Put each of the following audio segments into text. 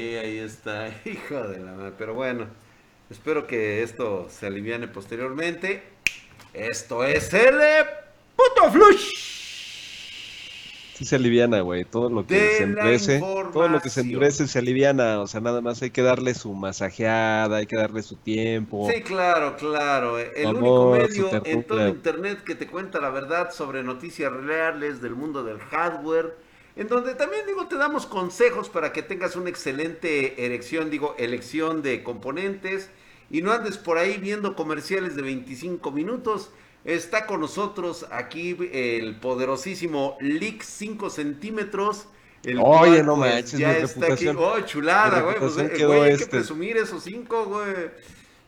ahí está, hijo de la madre. Pero bueno, espero que esto se aliviane posteriormente. Esto es el puto flush. Sí se aliviana, güey. Todo lo que se endurece, todo lo que se endurece se aliviana. O sea, nada más hay que darle su masajeada, hay que darle su tiempo. Sí, claro, claro. El único medio en todo internet que te cuenta la verdad sobre noticias reales del mundo del hardware. En donde también, digo, te damos consejos para que tengas una excelente erección, digo, elección de componentes. Y no andes por ahí viendo comerciales de 25 minutos. Está con nosotros aquí el poderosísimo Leak 5 centímetros. El Oye, no me pues, ya está aquí. Oh, chulada, güey. Pues, eh, güey, hay que este. presumir esos 5, güey.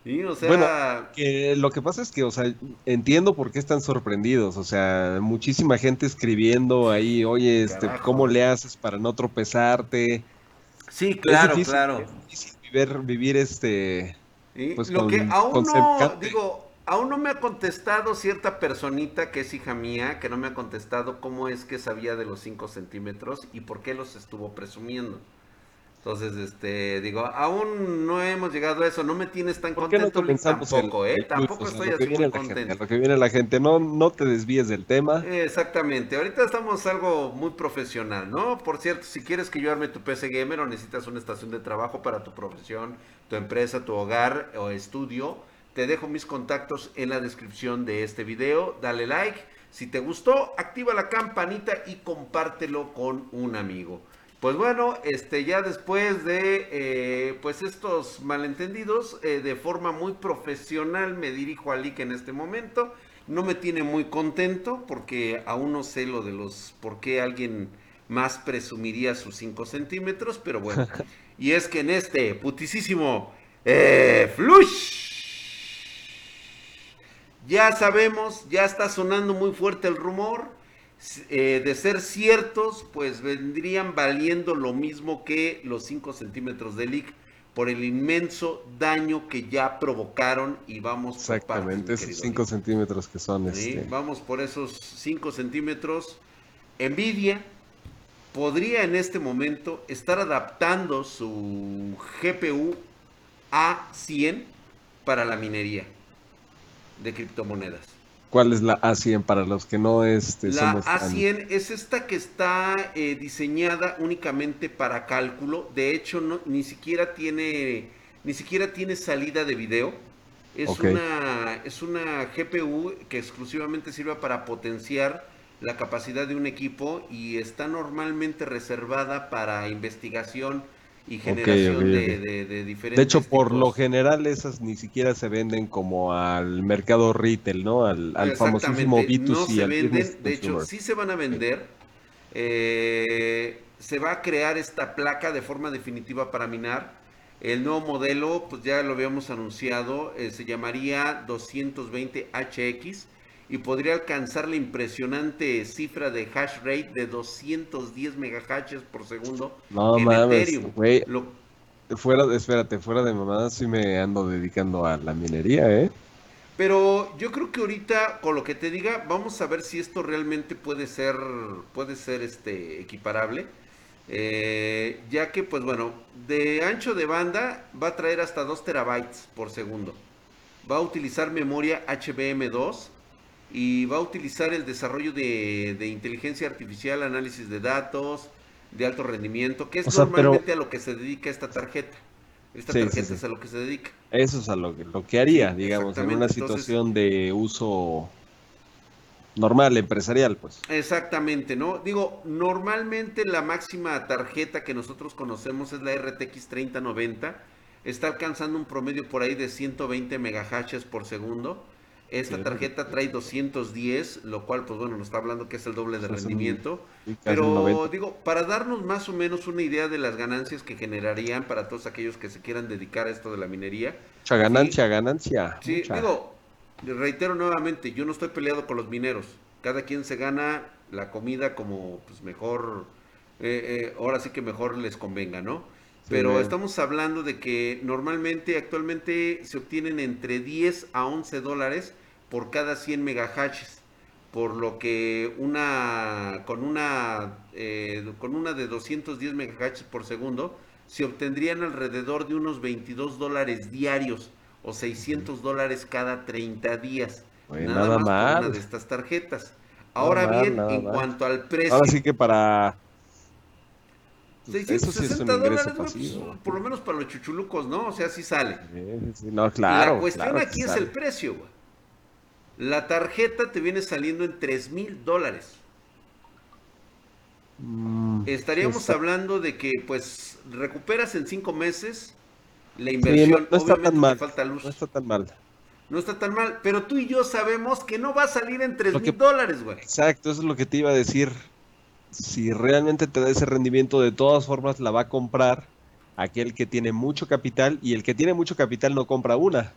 O sea... Bueno, que lo que pasa es que, o sea, entiendo por qué están sorprendidos. O sea, muchísima gente escribiendo ahí, oye, este, ¿cómo le haces para no tropezarte? Sí, claro, claro. Es difícil vivir, vivir este. Pues, lo que aún no, digo, Aún no me ha contestado cierta personita que es hija mía, que no me ha contestado cómo es que sabía de los 5 centímetros y por qué los estuvo presumiendo. Entonces, este, digo, aún no hemos llegado a eso, no me tienes tan contento tampoco, ¿eh? tampoco estoy así muy contento. lo que viene la gente, no, no te desvíes del tema. Exactamente, ahorita estamos algo muy profesional, ¿no? Por cierto, si quieres que yo arme tu PC Gamer o necesitas una estación de trabajo para tu profesión, tu empresa, tu hogar o estudio, te dejo mis contactos en la descripción de este video. Dale like. Si te gustó, activa la campanita y compártelo con un amigo. Pues bueno, este ya después de eh, pues estos malentendidos, eh, de forma muy profesional me dirijo a Lick en este momento. No me tiene muy contento porque aún no sé lo de los por qué alguien más presumiría sus 5 centímetros, pero bueno. y es que en este putisísimo eh, flush ya sabemos, ya está sonando muy fuerte el rumor. Eh, de ser ciertos, pues vendrían valiendo lo mismo que los 5 centímetros de leak por el inmenso daño que ya provocaron y vamos Exactamente, esos 5 centímetros que son. Este... Vamos por esos 5 centímetros. Nvidia podría en este momento estar adaptando su GPU a 100 para la minería de criptomonedas. ¿Cuál es la A100 para los que no este, La A100 es esta que está eh, diseñada únicamente para cálculo. De hecho, no, ni siquiera tiene ni siquiera tiene salida de video. Es, una, es una GPU que exclusivamente sirve para potenciar la capacidad de un equipo y está normalmente reservada para investigación y generación De, diferentes. De hecho, por lo general, esas ni siquiera se venden como al mercado retail, ¿no? Al, al famosísimo B2C. No se venden, de hecho, sí se van a vender. Eh, se va a crear esta placa de forma definitiva para minar. El nuevo modelo, pues ya lo habíamos anunciado, eh, se llamaría 220HX y podría alcanzar la impresionante cifra de hash rate de 210 megahashes por segundo no, en Ethereum. Güey, fuera, espérate, fuera de mamada sí me ando dedicando a la minería, ¿eh? Pero yo creo que ahorita, con lo que te diga, vamos a ver si esto realmente puede ser, puede ser este equiparable. Eh, ya que, pues bueno, de ancho de banda va a traer hasta 2 terabytes por segundo. Va a utilizar memoria HBM2 y va a utilizar el desarrollo de, inteligencia artificial, análisis de datos, de alto rendimiento, que es normalmente a lo que se dedica esta tarjeta. Esta tarjeta es a lo que se dedica. Eso es a lo, lo que haría, digamos, en una situación de uso normal, empresarial, pues. Exactamente, ¿no? Digo, normalmente la máxima tarjeta que nosotros conocemos es la RTX 3090. Está alcanzando un promedio por ahí de 120 megahashes por segundo esta tarjeta trae 210, lo cual, pues bueno, nos está hablando que es el doble de rendimiento. Pero digo, para darnos más o menos una idea de las ganancias que generarían para todos aquellos que se quieran dedicar a esto de la minería. Mucha ganancia, ganancia. Sí, digo, reitero nuevamente, yo no estoy peleado con los mineros. Cada quien se gana la comida como pues mejor, eh, eh, ahora sí que mejor les convenga, ¿no? Pero estamos hablando de que normalmente, actualmente se obtienen entre 10 a 11 dólares por cada 100 megahashes. Por lo que una, con una, eh, con una de 210 megahashes por segundo, se obtendrían alrededor de unos 22 dólares diarios o 600 dólares cada 30 días. nada, más por una de estas tarjetas. Ahora bien, en cuanto al precio. Ahora sí que para. 660 dólares, pues, por lo menos para los chuchulucos, ¿no? O sea, sí sale. no, claro. La cuestión aquí es el precio, güey. La tarjeta te viene saliendo en 3 mil dólares. Mm, Estaríamos hablando de que, pues, recuperas en 5 meses la inversión. no, está tan mal. Falta luz. No está tan mal no está tan mal. Pero tú y yo sabemos que no va a salir en 3 mil dólares, güey. Exacto, eso es lo que te iba a decir. Si realmente te da ese rendimiento, de todas formas la va a comprar aquel que tiene mucho capital y el que tiene mucho capital no compra una.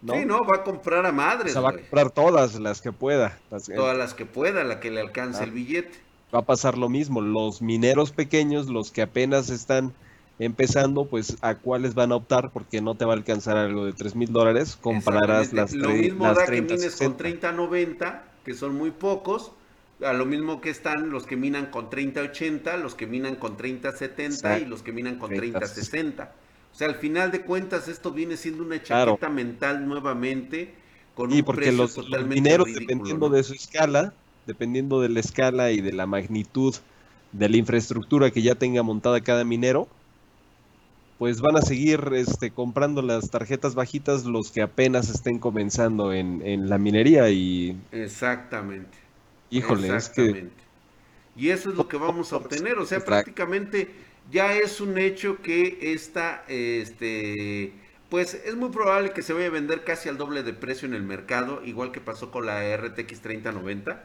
¿no? Sí, no, va a comprar a madres. O sea, va a comprar todas las que pueda. todas las que pueda, la que le alcance ah. el billete. Va a pasar lo mismo. Los mineros pequeños, los que apenas están empezando, pues a cuáles van a optar porque no te va a alcanzar algo de 3 mil dólares, comprarás las Lo mismo da que mines con 30-90, que son muy pocos, a lo mismo que están los que minan con 30-80, los que minan con 30-70 y los que minan con 30-60. O sea, al final de cuentas esto viene siendo una chaqueta mental nuevamente con un porque precio los, totalmente mineros, dependiendo de su escala, dependiendo de la escala y de la magnitud de la infraestructura que ya tenga montada cada minero, pues van a seguir este, comprando las tarjetas bajitas los que apenas estén comenzando en, la minería y... Exactamente. Híjole, es que... Y eso es lo que vamos a obtener, o sea, prácticamente ya es un hecho que esta, este, pues es muy probable que se vaya a vender casi al doble de precio en el mercado, igual que pasó con la RTX 3090.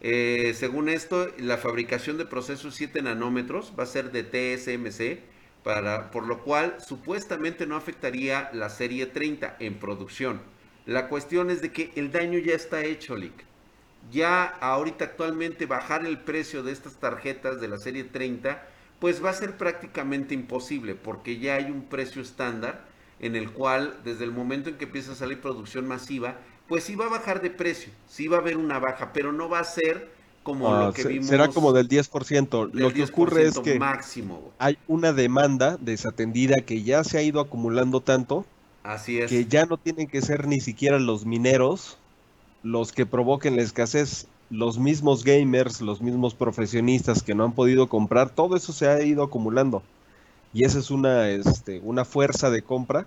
Eh, según esto, la fabricación de procesos 7 nanómetros va a ser de TSMC por lo cual supuestamente no afectaría la serie 30 en producción. La cuestión es de que el daño ya está hecho, Lick. Ya ahorita actualmente bajar el precio de estas tarjetas de la serie 30, pues va a ser prácticamente imposible, porque ya hay un precio estándar en el cual desde el momento en que empieza a salir producción masiva, pues sí va a bajar de precio, sí va a haber una baja, pero no va a ser como lo ah, que vimos. Será como del 10%. lo que ocurre es que máximo. hay una demanda desatendida que ya se ha ido acumulando tanto. Así es. Que ya no tienen que ser ni siquiera los mineros los que provoquen la escasez. Los mismos gamers, los mismos profesionistas que no han podido comprar, todo eso se ha ido acumulando. Y esa es una, este, una fuerza de compra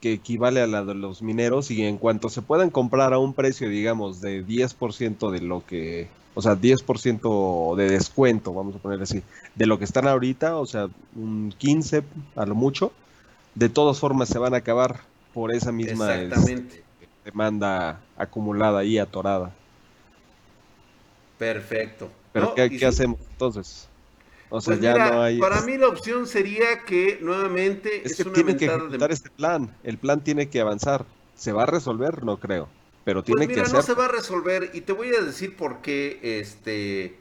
que equivale a la de los mineros y en cuanto se puedan comprar a un precio, digamos, de 10% de lo que o sea, 10% de descuento, vamos a poner así, de lo que están ahorita, o sea, un 15 a lo mucho, de todas formas se van a acabar por esa misma este, demanda acumulada y atorada. Perfecto. Pero ¿qué, hacemos entonces? O sea, pues ya no hay... Para mí la opción sería que nuevamente es, que tiene que ejecutar este plan. El plan tiene que avanzar. ¿Se va a resolver? No creo pero pues tiene mira, no se va a resolver y te voy a decir por qué, este,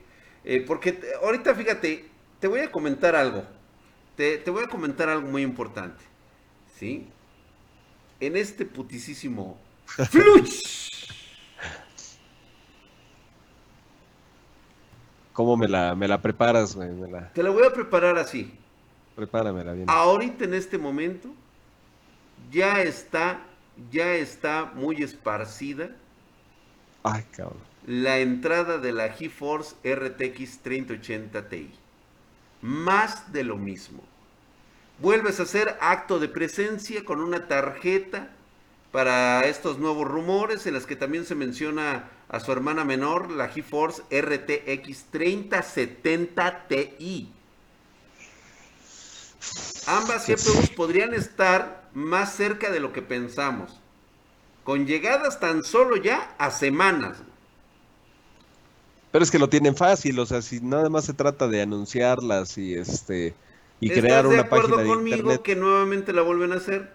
eh, porque ahorita fíjate, te voy a comentar algo, te, voy a comentar algo muy importante, ¿sí? En este putisísimo ¿Cómo me la, me la preparas, güey? Te la voy a preparar así. Prepáramela bien. Ahorita en este momento ya está ya está muy esparcida la entrada de la GeForce RTX 3080 Ti. Más de lo mismo. Vuelves a hacer acto de presencia con una tarjeta para estos nuevos rumores en las que también se menciona a su hermana menor, la GeForce RTX 3070 Ti. Ambas GPUs podrían estar más cerca de lo que pensamos. Con llegadas tan solo ya a semanas. Pero es que lo tienen fácil, o sea, si nada más se trata de anunciarlas y este y crear una página de conmigo que nuevamente la vuelven a hacer?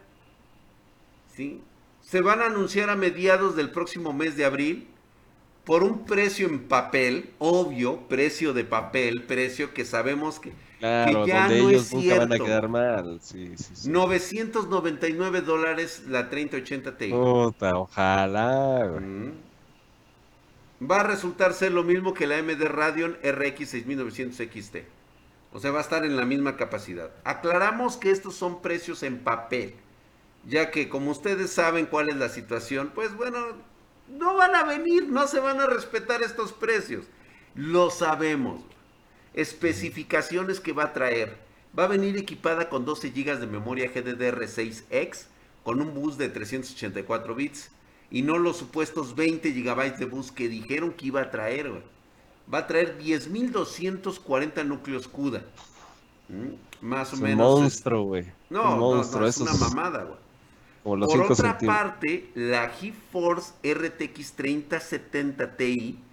¿Sí? Se van a anunciar a mediados del próximo mes de abril por un precio en papel, obvio, precio de papel, precio que sabemos que Claro, ya donde no ellos es nunca van a quedar mal. Sí, sí, sí. 999 dólares la 3080 Ti. Puta, ojalá. Va a resultar ser lo mismo que la AMD Radeon RX 6900 XT. O sea, va a estar en la misma capacidad. Aclaramos que estos son precios en papel, ya que como ustedes saben cuál es la situación, pues bueno, no van a venir, no se van a respetar estos precios. Lo sabemos. Especificaciones que va a traer. Va a venir equipada con 12 GB de memoria GDDR6X, con un bus de 384 bits, y no los supuestos 20 GB de bus que dijeron que iba a traer. Va a traer 10.240 núcleos CUDA. ¿Mm? Más o Es menos. Un monstruo, güey. No, no, no, es una mamada, güey. Por 5 otra centímetros. parte, la GeForce RTX 3070 Ti,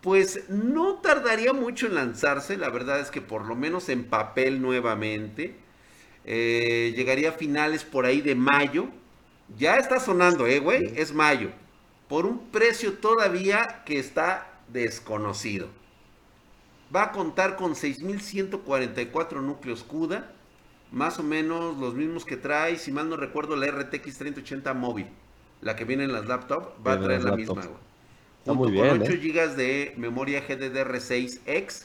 pues no tardaría mucho en lanzarse. La verdad es que por lo menos en papel nuevamente. eh, llegaría a finales por ahí de mayo. Ya está sonando, eh, güey. Es mayo. Por un precio todavía que está desconocido. Va a contar con 6144 núcleos CUDA. Más o menos los mismos que trae, si mal no recuerdo, la RTX 3080 móvil. La que viene en las laptops, va a traer la laptops. misma, güey. Está Junto muy con bien, 8 ¿eh? GB de memoria GDDR6X.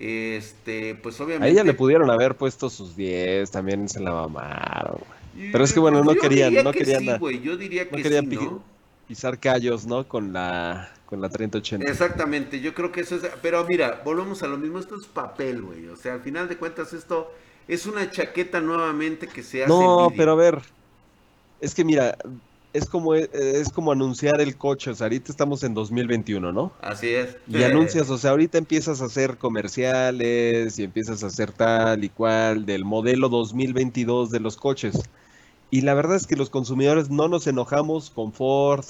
Este, pues A obviamente. ella le pudieron haber puesto sus 10, también se la mamaron. güey. Pero es que, bueno, Yo no querían- diría no que querían sí, la- güey, Yo diría No que querían sí, pi- ¿no? pisar callos, ¿no? Con la, con la 3080. Exactamente, yo creo que eso es. Pero mira, volvemos a lo mismo. Esto es papel, güey. O sea, al final de cuentas, esto es una chaqueta nuevamente que se hace. No, pero a ver, es que mira, es como, es como anunciar el coche, o sea, ahorita estamos en 2021, ¿no? Así es. Y anuncias, o sea, ahorita empiezas a hacer comerciales y empiezas a hacer tal y cual del modelo 2022 de los coches. Y la verdad es que los consumidores no nos enojamos con Ford,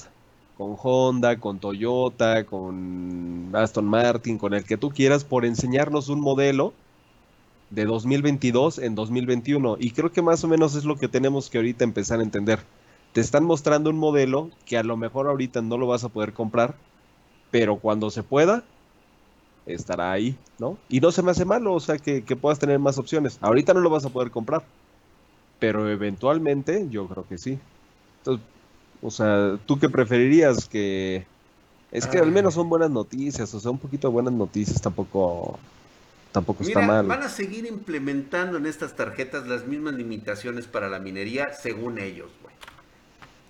con Honda, con Toyota, con Aston Martin, con el que tú quieras, por enseñarnos un modelo de 2022 en 2021. Y creo que más o menos es lo que tenemos que ahorita empezar a entender. Te están mostrando un modelo que a lo mejor ahorita no lo vas a poder comprar, pero cuando se pueda, estará ahí, ¿no? Y no se me hace malo, o sea, que, que puedas tener más opciones. Ahorita no lo vas a poder comprar, pero eventualmente yo creo que sí. Entonces, o sea, ¿tú qué preferirías? Que es que al Ay. menos son buenas noticias, o sea, un poquito de buenas noticias tampoco, tampoco está mal. van a seguir implementando en estas tarjetas las mismas limitaciones para la minería, según ellos, güey.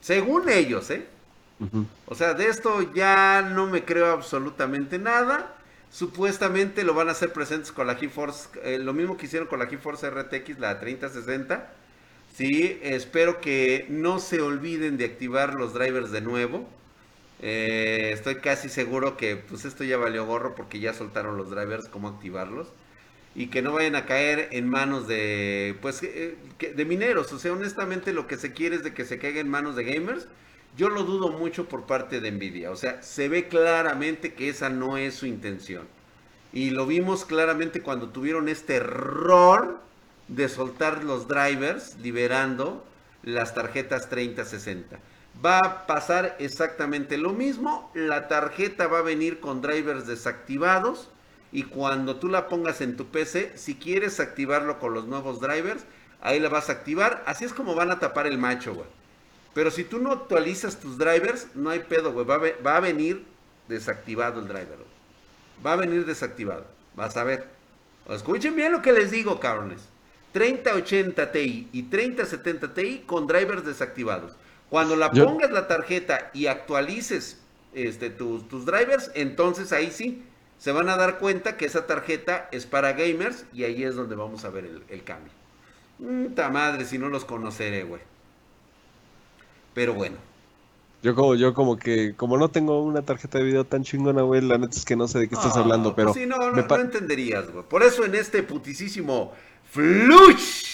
Según ellos, ¿eh? O sea, de esto ya no me creo absolutamente nada. Supuestamente lo van a hacer presentes con la GeForce, eh, lo mismo que hicieron con la GeForce RTX, la 3060. Sí, espero que no se olviden de activar los drivers de nuevo. Eh, estoy casi seguro que pues esto ya valió gorro porque ya soltaron los drivers, cómo activarlos. Y que no vayan a caer en manos de, pues, eh, de mineros. O sea, honestamente lo que se quiere es de que se caiga en manos de gamers. Yo lo dudo mucho por parte de Nvidia. O sea, se ve claramente que esa no es su intención. Y lo vimos claramente cuando tuvieron este error de soltar los drivers, liberando las tarjetas 3060. Va a pasar exactamente lo mismo. La tarjeta va a venir con drivers desactivados. Y cuando tú la pongas en tu PC, si quieres activarlo con los nuevos drivers, ahí la vas a activar. Así es como van a tapar el macho, güey. Pero si tú no actualizas tus drivers, no hay pedo, güey. Va, a venir desactivado el driver. Va a venir desactivado. Vas a ver. Escuchen bien lo que les digo, cabrones. 3080 Ti y 3070 Ti con drivers desactivados. Cuando la Yo- pongas la tarjeta y actualices este, tus, tus drivers, entonces ahí sí se van a dar cuenta que esa tarjeta es para gamers y ahí es donde vamos a ver el, el cambio. Puta madre, si no los conoceré, güey. Pero bueno. Yo como, yo como que, como no tengo una tarjeta de video tan chingona, güey, la neta es que no sé de qué estás hablando, pero pues sí, no, no entenderías, güey. Por eso en este putisísimo Flush.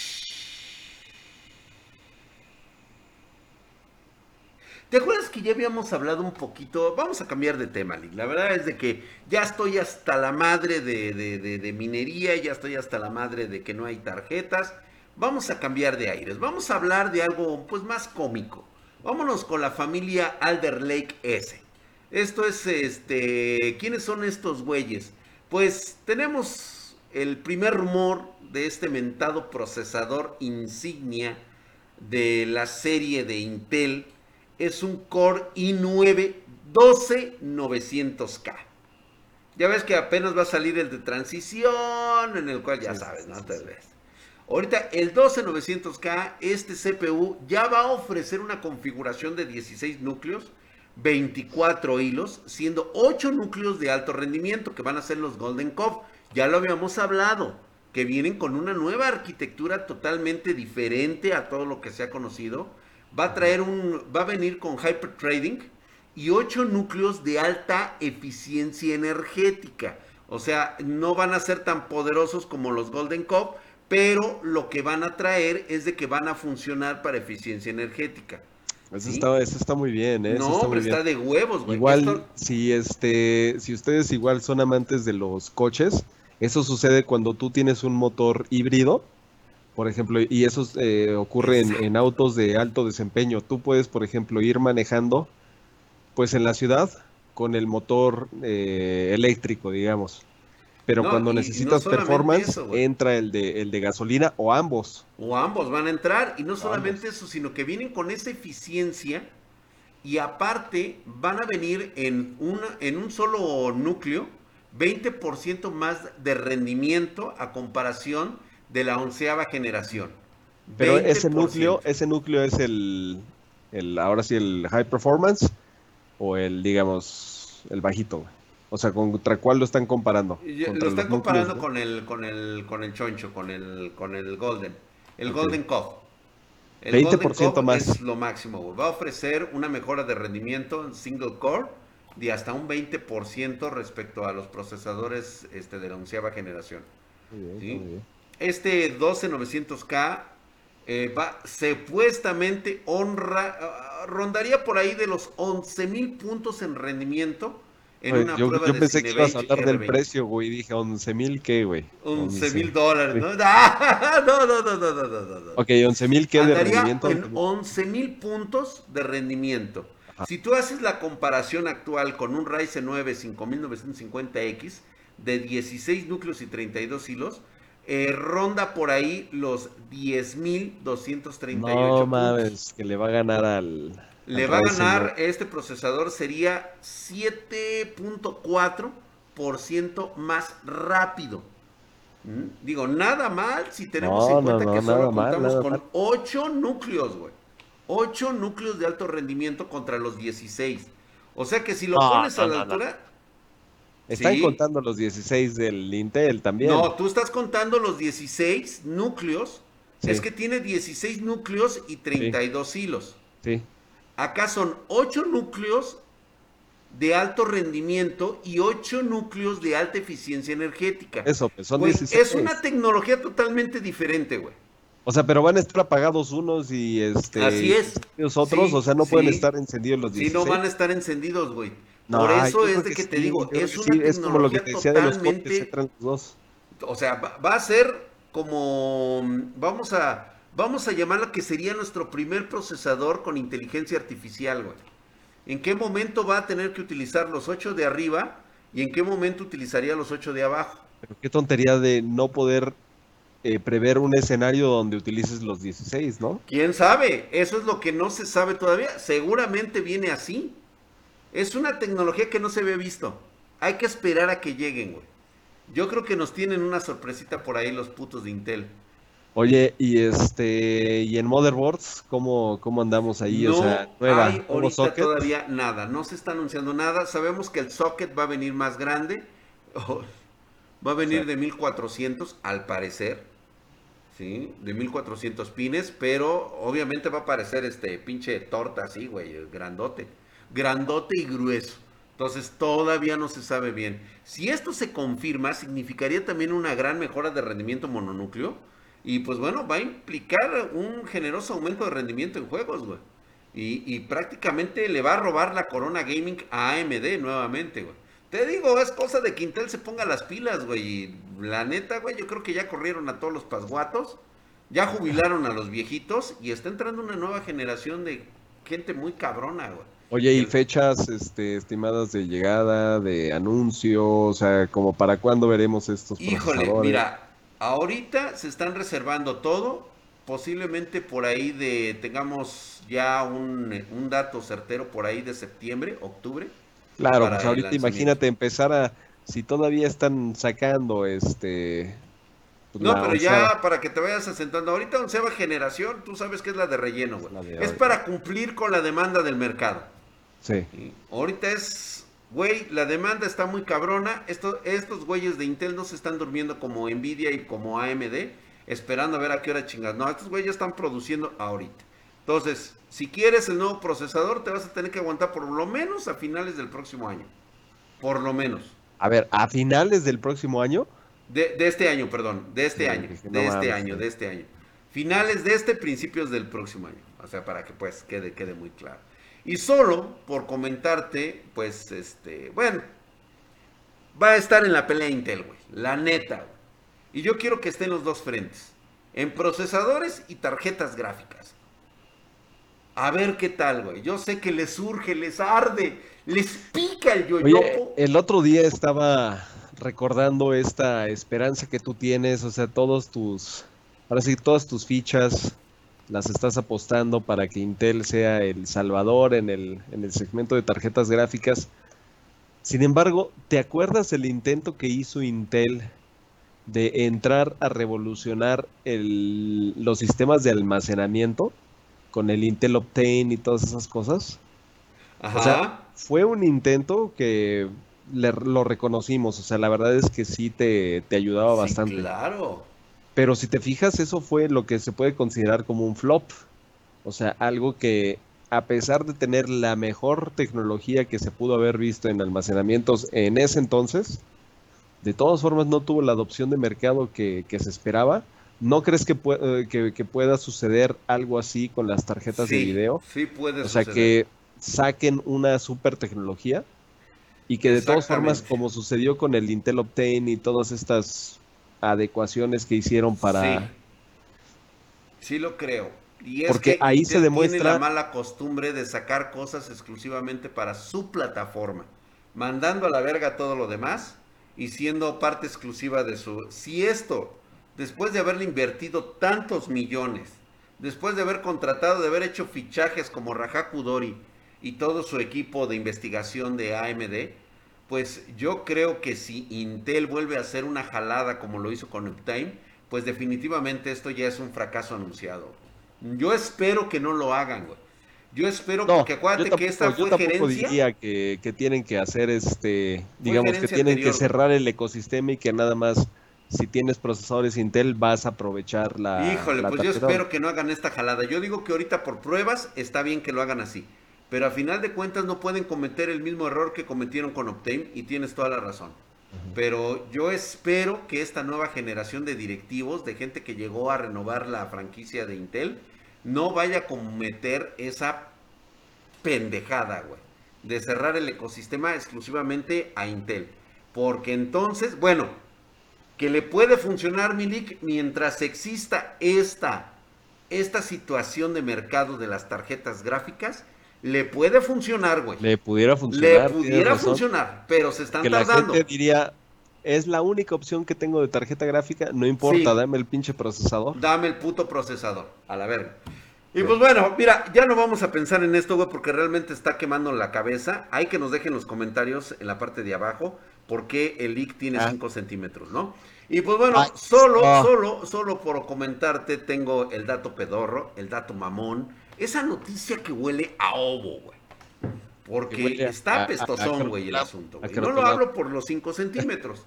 ¿Te acuerdas que ya habíamos hablado un poquito? Vamos a cambiar de tema, Lick. La verdad es de que ya estoy hasta la madre de, de- de- minería, ya estoy hasta la madre de que no hay tarjetas. Vamos a cambiar de aires. Vamos a hablar de algo pues más cómico. Vámonos con la familia Alder Lake S. Esto es este. ¿Quiénes son estos güeyes? Pues tenemos el primer rumor de este mentado procesador insignia de la serie de Intel. Es un Core i9 12900K. Ya ves que apenas va a salir el de transición, en el cual ya sabes, ¿no? Tal vez. Ahorita el 12900K, este CPU ya va a ofrecer una configuración de 16 núcleos, 24 hilos, siendo 8 núcleos de alto rendimiento que van a ser los Golden Cove. Ya lo habíamos hablado, que vienen con una nueva arquitectura totalmente diferente a todo lo que se ha conocido. Va a traer un, va a venir con Hyper Trading, y 8 núcleos de alta eficiencia energética. O sea, no van a ser tan poderosos como los Golden Cup, pero lo que van a traer es de que van a funcionar para eficiencia energética. Eso, está, eso está muy bien, ¿eh? No, pero está de huevos, güey. Igual, si, este, si ustedes igual son amantes de los coches, eso sucede cuando tú tienes un motor híbrido, por ejemplo, y eso eh, ocurre en, en, autos de alto desempeño. Tú puedes, por ejemplo, ir manejando pues en la ciudad con el motor eh, eléctrico, digamos. Pero cuando necesitas performance, entra el de, el de gasolina o ambos. O ambos van a entrar. Y no solamente eso, sino que vienen con esa eficiencia. Y aparte van a venir en, una, en un solo núcleo 20% más de rendimiento a comparación de la onceava generación. Pero ese núcleo, ese núcleo es el, el, ahora sí, el high performance o el, digamos, el bajito? O sea, ¿contra cuál lo están comparando? Lo están comparando con el, con el, con el choncho, con el, con el golden, el golden cup. El 20% más. Es lo máximo, Va a ofrecer una mejora de rendimiento en single core de hasta un 20% respecto a los procesadores este, de la onceava generación. Este 12900K eh, va supuestamente honra, ah, rondaría por ahí de los 11 mil puntos en rendimiento en una yo, prueba yo pensé que ibas a hablar del precio, güey, dije 11 mil qué, güey. 11 mil dólares, ¿no? No, no, no, no, no, no, no. Ok, 11 mil qué de rendimiento. en 11 mil puntos de rendimiento. Si tú haces la comparación actual con un Ryzen 9 5950X de 16 núcleos y 32 hilos, eh, ronda por ahí los 10.238 No mames, que le va a ganar al... Le va a ganar, este procesador sería 7.4% más rápido. ¿Mm? Digo, nada mal si tenemos en cuenta que solo contamos con 8 núcleos, güey. 8 núcleos de alto rendimiento contra los 16. O sea que si lo pones a la altura, están contando los 16 del Intel también. No, tú estás contando los 16 núcleos. Es que tiene 16 núcleos y 32 hilos. Sí. Acá son 8 núcleos de alto rendimiento y 8 núcleos de alta eficiencia energética. Eso, pues son 16. Es una tecnología totalmente diferente, güey. O sea, pero van a estar apagados unos y este. Así es. Los otros, o sea, no pueden estar encendidos los 16. Sí, no van a estar encendidos, güey. Por eso es de que, te digo, es una tecnología es como lo que te decía totalmente, de los dos. O sea, va, a ser como vamos a vamos a llamarlo que sería nuestro primer procesador con inteligencia artificial, güey. ¿En qué momento va a tener que utilizar los 8 de arriba y en qué momento utilizaría los 8 de abajo? Pero qué tontería de no poder eh, prever un escenario donde utilices los 16, ¿no? ¿Quién sabe? Eso es lo que no se sabe todavía. Seguramente viene así. Es una tecnología que no se había visto. Hay que esperar a que lleguen, güey. Yo creo que nos tienen una sorpresita por ahí los putos de Intel. Oye, y este, y en motherboards, ¿cómo, cómo andamos ahí? No o sea, nueva, hay ahorita todavía nada, no se está anunciando nada. Sabemos que el socket va a venir más grande, va a venir de 1400 al parecer, ¿sí? De 1400 pines, pero obviamente va a parecer este pinche torta así, güey, grandote grandote y grueso. Entonces todavía no se sabe bien. Si esto se confirma, significaría también una gran mejora de rendimiento mononúcleo. Y pues bueno, va a implicar un generoso aumento de rendimiento en juegos, güey. Y, prácticamente le va a robar la corona gaming a AMD nuevamente, güey. Te digo, es cosa de que Intel se ponga las pilas, güey. La neta, güey, yo creo que ya corrieron a todos los pasguatos. Ya jubilaron a los viejitos. Y está entrando una nueva generación de gente muy cabrona, güey. Oye, ¿y fechas este, estimadas de llegada, de anuncio? O sea, como para cuándo veremos estos Híjole, mira, ahorita se están reservando todo. Posiblemente por ahí de tengamos ya un, dato certero por ahí de septiembre, octubre. Claro, pues ahorita imagínate empezar a, si todavía están sacando este... pues, no, pero ya para que te vayas asentando, ahorita onceava generación, tú sabes que es la de relleno, güey. Es para cumplir con la demanda del mercado. Sí. Ahorita es, güey, la demanda está muy cabrona. Esto, estos güeyes de Intel no se están durmiendo como Nvidia y como AMD, esperando a ver a qué hora chingas. No, estos güeyes están produciendo ahorita. Entonces, si quieres el nuevo procesador, te vas a tener que aguantar por lo menos a finales del próximo año. Por lo menos. A ver, ¿a finales del próximo año? De, este año, perdón. De este año. de este año, de este año. Finales de este, principios del próximo año. O sea, para que pues quede, quede muy claro. Y solo por comentarte, pues, este, bueno, va a estar en la pelea Intel, güey. La neta, güey. Y yo quiero que esté en los dos frentes. En procesadores y tarjetas gráficas. A ver qué tal, güey. Yo sé que les surge, les arde, les pica el yoyopo. el otro día estaba recordando esta esperanza que tú tienes, o sea, todos tus, ahora sí, todas tus fichas las estás apostando para que Intel sea el salvador en el, en el segmento de tarjetas gráficas. Sin embargo, ¿te acuerdas el intento que hizo Intel de entrar a revolucionar los sistemas de almacenamiento? Con el Intel Optane y todas esas cosas. Ajá. O sea, fue un intento que lo reconocimos. O sea, la verdad es que sí te, ayudaba bastante. Claro. Pero si te fijas, eso fue lo que se puede considerar como un flop. O sea, algo que a pesar de tener la mejor tecnología que se pudo haber visto en almacenamientos en ese entonces, de todas formas no tuvo la adopción de mercado que, que se esperaba ¿No crees eh, que, que, pueda suceder algo así con las tarjetas de video? Sí, puede O sea, que saquen una super tecnología y que de todas formas, como sucedió con el Intel Optane y todas estas adecuaciones que hicieron para... Sí, sí lo creo. Y es Porque ahí se demuestra tiene la mala costumbre de sacar cosas exclusivamente para su plataforma, mandando a la verga todo lo demás y siendo parte exclusiva de su... Si esto después de haberle invertido tantos millones, después de haber contratado, de haber hecho fichajes como Raja Kudori y todo su equipo de investigación de AMD, pues yo creo que si Intel vuelve a hacer una jalada como lo hizo con Uptime, pues definitivamente esto ya es un fracaso anunciado. Yo espero que no lo hagan, güey. Yo espero que acuérdate que esta fue yo tampoco diría que, que, tienen que hacer este, digamos que tienen que cerrar el ecosistema y que nada más si tienes procesadores Intel vas a aprovechar la... Híjole, pues yo espero que no hagan esta jalada. Yo digo que ahorita por pruebas está bien que lo hagan así. Pero a final de cuentas no pueden cometer el mismo error que cometieron con Optane y tienes toda la razón. Pero yo espero que esta nueva generación de directivos, de gente que llegó a renovar la franquicia de Intel, no vaya a cometer esa pendejada, güey. De cerrar el ecosistema exclusivamente a Intel. Porque entonces, bueno, que le puede funcionar, Milik, mientras exista esta, esta situación de mercado de las tarjetas gráficas, le puede funcionar, güey. Le pudiera funcionar. Le pudiera funcionar, pero se están que tardando. La gente diría, es la única opción que tengo de tarjeta gráfica, no importa, dame el pinche procesador. Dame el puto procesador, a la verga. Y pues bueno, mira, ya no vamos a pensar en esto, güey, porque realmente está quemando la cabeza. Hay que nos dejen los comentarios en la parte de abajo por qué el leak tiene 5 ah. centímetros, ¿no? Y pues bueno, solo, solo, solo por comentarte tengo el dato pedorro, el dato mamón, esa noticia que huele a ovo, güey. Porque está pestosón, güey, el asunto. Güey. No lo hablo por los 5 centímetros.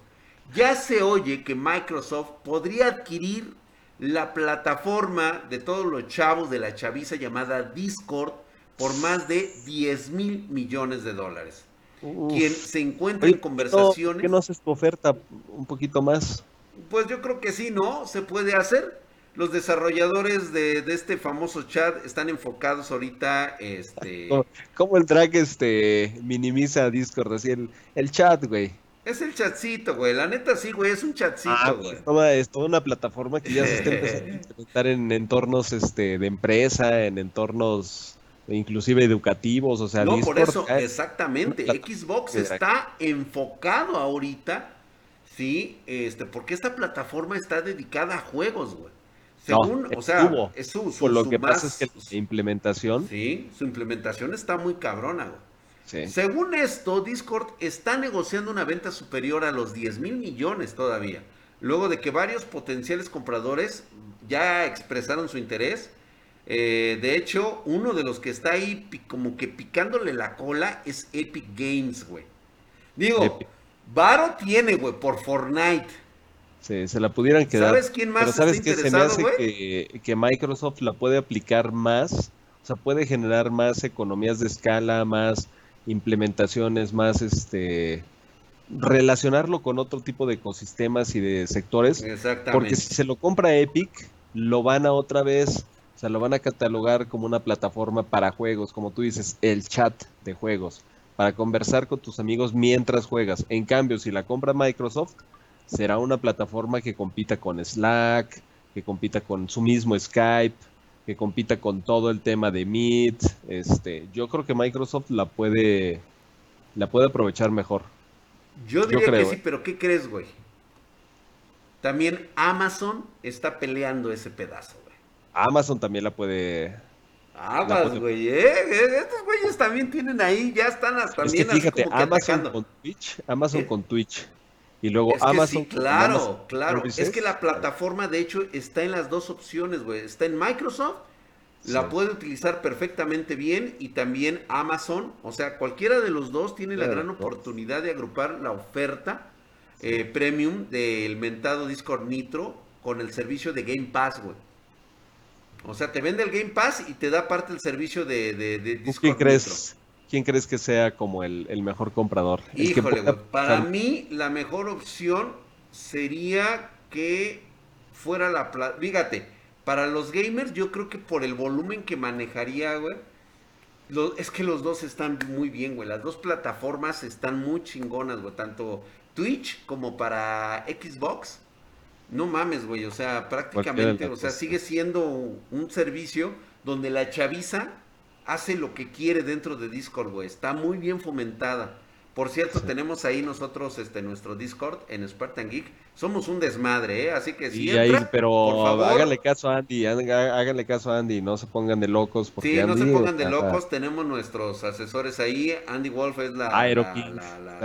Ya se oye que Microsoft podría adquirir la plataforma de todos los chavos de la chaviza llamada Discord por más de 10 mil millones de dólares. Quien se encuentra en conversaciones. ¿Qué no haces tu oferta un poquito más? Pues yo creo que sí, ¿no? Se puede hacer. Los desarrolladores de, este famoso chat están enfocados ahorita, este... ¿Cómo el track este, minimiza Discord? Así el, el chat, güey. Es el chatcito, güey. La neta sí, güey. Es un chatcito, ah, güey. es toda una plataforma que ya se está empezando a implementar en entornos este, de empresa, en entornos inclusive educativos, o sea, no, por eso, exactamente. Xbox está enfocado ahorita, sí, este, porque esta plataforma está dedicada a juegos, güey. Según, o sea, es su, por lo que pasa es que la implementación. Sí, su implementación está muy cabrona, güey. Según esto, Discord está negociando una venta superior a los 10 mil millones todavía. Luego de que varios potenciales compradores ya expresaron su interés. Eh, de hecho, uno de los que está ahí como que picándole la cola es Epic Games, güey. Digo, Varo tiene, güey, por Fortnite. Sí, se la pudieran quedar. ¿Sabes quién más Pero ¿sabes que Se me hace que, que, Microsoft la puede aplicar más, o sea, puede generar más economías de escala, más implementaciones, más este relacionarlo con otro tipo de ecosistemas y de sectores. Exactamente. Porque si se lo compra Epic, lo van a otra vez, o sea, lo van a catalogar como una plataforma para juegos, como tú dices, el chat de juegos, para conversar con tus amigos mientras juegas. En cambio, si la compra Microsoft, será una plataforma que compita con Slack, que compita con su mismo Skype, que compita con todo el tema de Meet. Este, yo creo que Microsoft la puede, la puede aprovechar mejor. Yo diría que sí, ¿eh? pero ¿qué crees, güey? También Amazon está peleando ese pedazo, güey. Amazon también la puede. Aguas, güey, ¿eh? Estos güeyes también tienen ahí, ya están hasta también es que fíjate, Amazon con Twitch, Amazon ¿Eh? con Twitch. Y luego es Amazon. Que sí, claro, claro. Es que la plataforma, de hecho, está en las dos opciones, güey. Está en Microsoft, la puede utilizar perfectamente bien, y también Amazon. O sea, cualquiera de los dos tiene la gran oportunidad de agrupar la oferta eh, premium del mentado Discord Nitro con el servicio de Game Pass, güey. O sea, te vende el Game Pass y te da parte del servicio de, de, Discord ¿Quién crees, ¿Quién crees que sea como el, mejor comprador? Híjole, güey. Para mí, la mejor opción sería que fuera la... Fíjate, para los gamers yo creo que por el volumen que manejaría, güey, es que los dos están muy bien, güey. Las dos plataformas están muy chingonas, güey. Tanto Twitch como para Xbox. No mames, güey. O sea, prácticamente, o sea, sigue siendo un servicio donde la chaviza hace lo que quiere dentro de Discord, güey. Está muy bien fomentada. Por cierto, tenemos ahí nosotros este nuestro Discord en Spartan Geek. Somos un desmadre, ¿eh? Así que sí. ahí, pero háganle caso a Andy, háganle caso a Andy, no se pongan de locos. Porque sí, no se pongan de locos. Tenemos nuestros asesores ahí. Andy Wolf es la,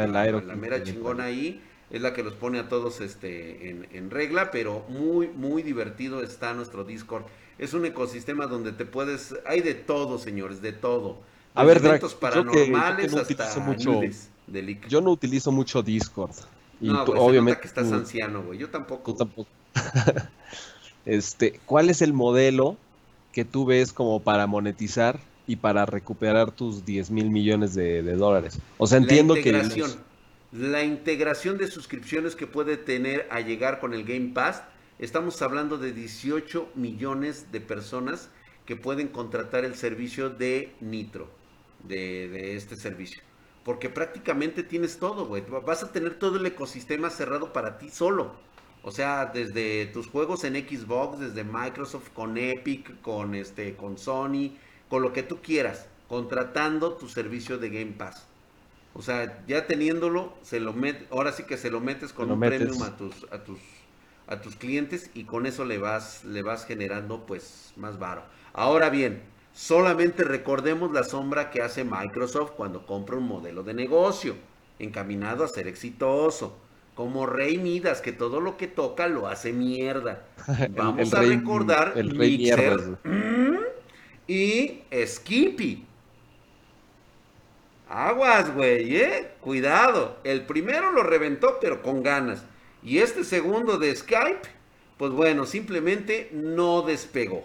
la, mera chingona ahí. Es la que los pone a todos este, en, en regla, pero muy, muy divertido está nuestro Discord. Es un ecosistema donde te puedes... Hay de todo, señores, de todo. A ver, paranormales yo que, no mucho, yo no utilizo mucho Discord. Y no, obviamente que estás anciano, güey. Yo tampoco. Tú tampoco. este, ¿cuál es el modelo que tú ves como para monetizar y para recuperar tus 10 mil millones de, dólares? O sea, entiendo que... La integración de suscripciones que puede tener a llegar con el Game Pass, estamos hablando de 18 millones de personas que pueden contratar el servicio de Nitro, de, de este servicio. Porque prácticamente tienes todo, güey. Vas a tener todo el ecosistema cerrado para ti solo. O sea, desde tus juegos en Xbox, desde Microsoft, con Epic, con este, con Sony, con lo que tú quieras, contratando tu servicio de Game Pass. O sea, ya teniéndolo, se lo met, ahora sí que se lo metes con un premium a tus, a tus, a tus clientes y con eso le vas, le vas generando pues más varo. Ahora bien, Solamente recordemos la sombra que hace Microsoft cuando compra un modelo de negocio encaminado a ser exitoso. Como Rey Midas, que todo lo que toca lo hace mierda. Vamos a recordar el Rey Mixer y Skippy. Aguas, güey, eh. Cuidado. El primero lo reventó, pero con ganas. Y este segundo de Skype, pues bueno, simplemente no despegó.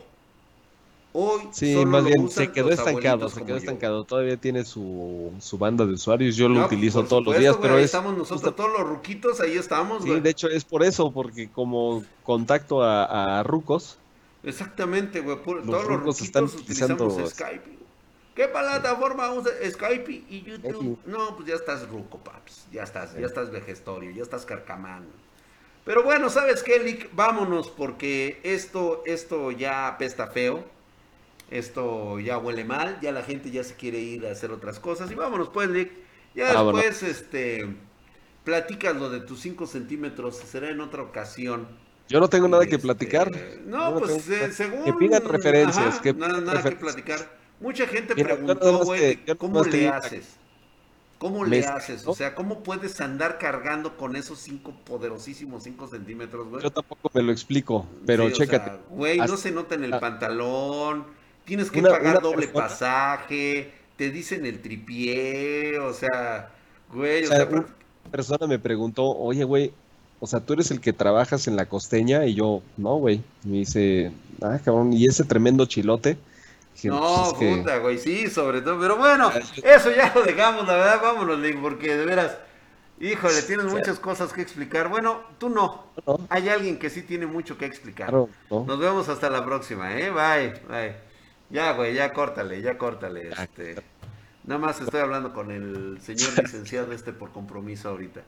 Hoy sí, más bien se quedó estancado, se quedó estancado. Todavía tiene su, su, banda de usuarios. Yo lo utilizo todos los días, pero estamos nosotros todos los ruquitos, ahí estamos. Sí, de hecho es por eso, porque como contacto a, rucos. Exactamente, güey. Todos los rucos están utilizando Skype. ¿Qué plataforma usa Skype y YouTube? No, pues ya estás ruco, paps. Ya estás, ya estás vejestorio, ya estás carcamando. Pero bueno, ¿sabes qué, Lick? Vámonos porque esto, esto ya apesta feo esto ya huele mal, ya la gente ya se quiere ir a hacer otras cosas. Y vámonos pues, Lick. Ya después, este, platicas lo de tus 5 centímetros, será en otra ocasión. Yo no tengo nada que este, platicar. No, pues eh, según... Que pidan referencias. nada, que platicar. Mucha gente preguntó, güey, ¿cómo le haces? ¿Cómo le haces? O sea, ¿cómo puedes andar cargando con esos cinco poderosísimos 5 centímetros, güey? Yo tampoco me lo explico, pero chécate. güey, no se nota en el ah. pantalón, tienes que pagar doble pasaje, te dicen el tripié, o sea, güey. O sea, una persona me preguntó, oye, güey, o sea, tú eres el que trabajas en la costeña y yo, no, güey. Me dice, ah, cabrón, y ese tremendo chilote no, pues puta, güey, sí, sobre todo. Pero bueno, eso ya lo dejamos, la verdad, vámonos, Link, porque de veras, híjole, tienes muchas cosas que explicar. Bueno, tú no. Hay alguien que sí tiene mucho que explicar. Nos vemos hasta la próxima, ¿eh? Bye, bye. Ya, güey, ya córtale, ya córtale. Este. Nada más estoy hablando con el señor licenciado este por compromiso ahorita.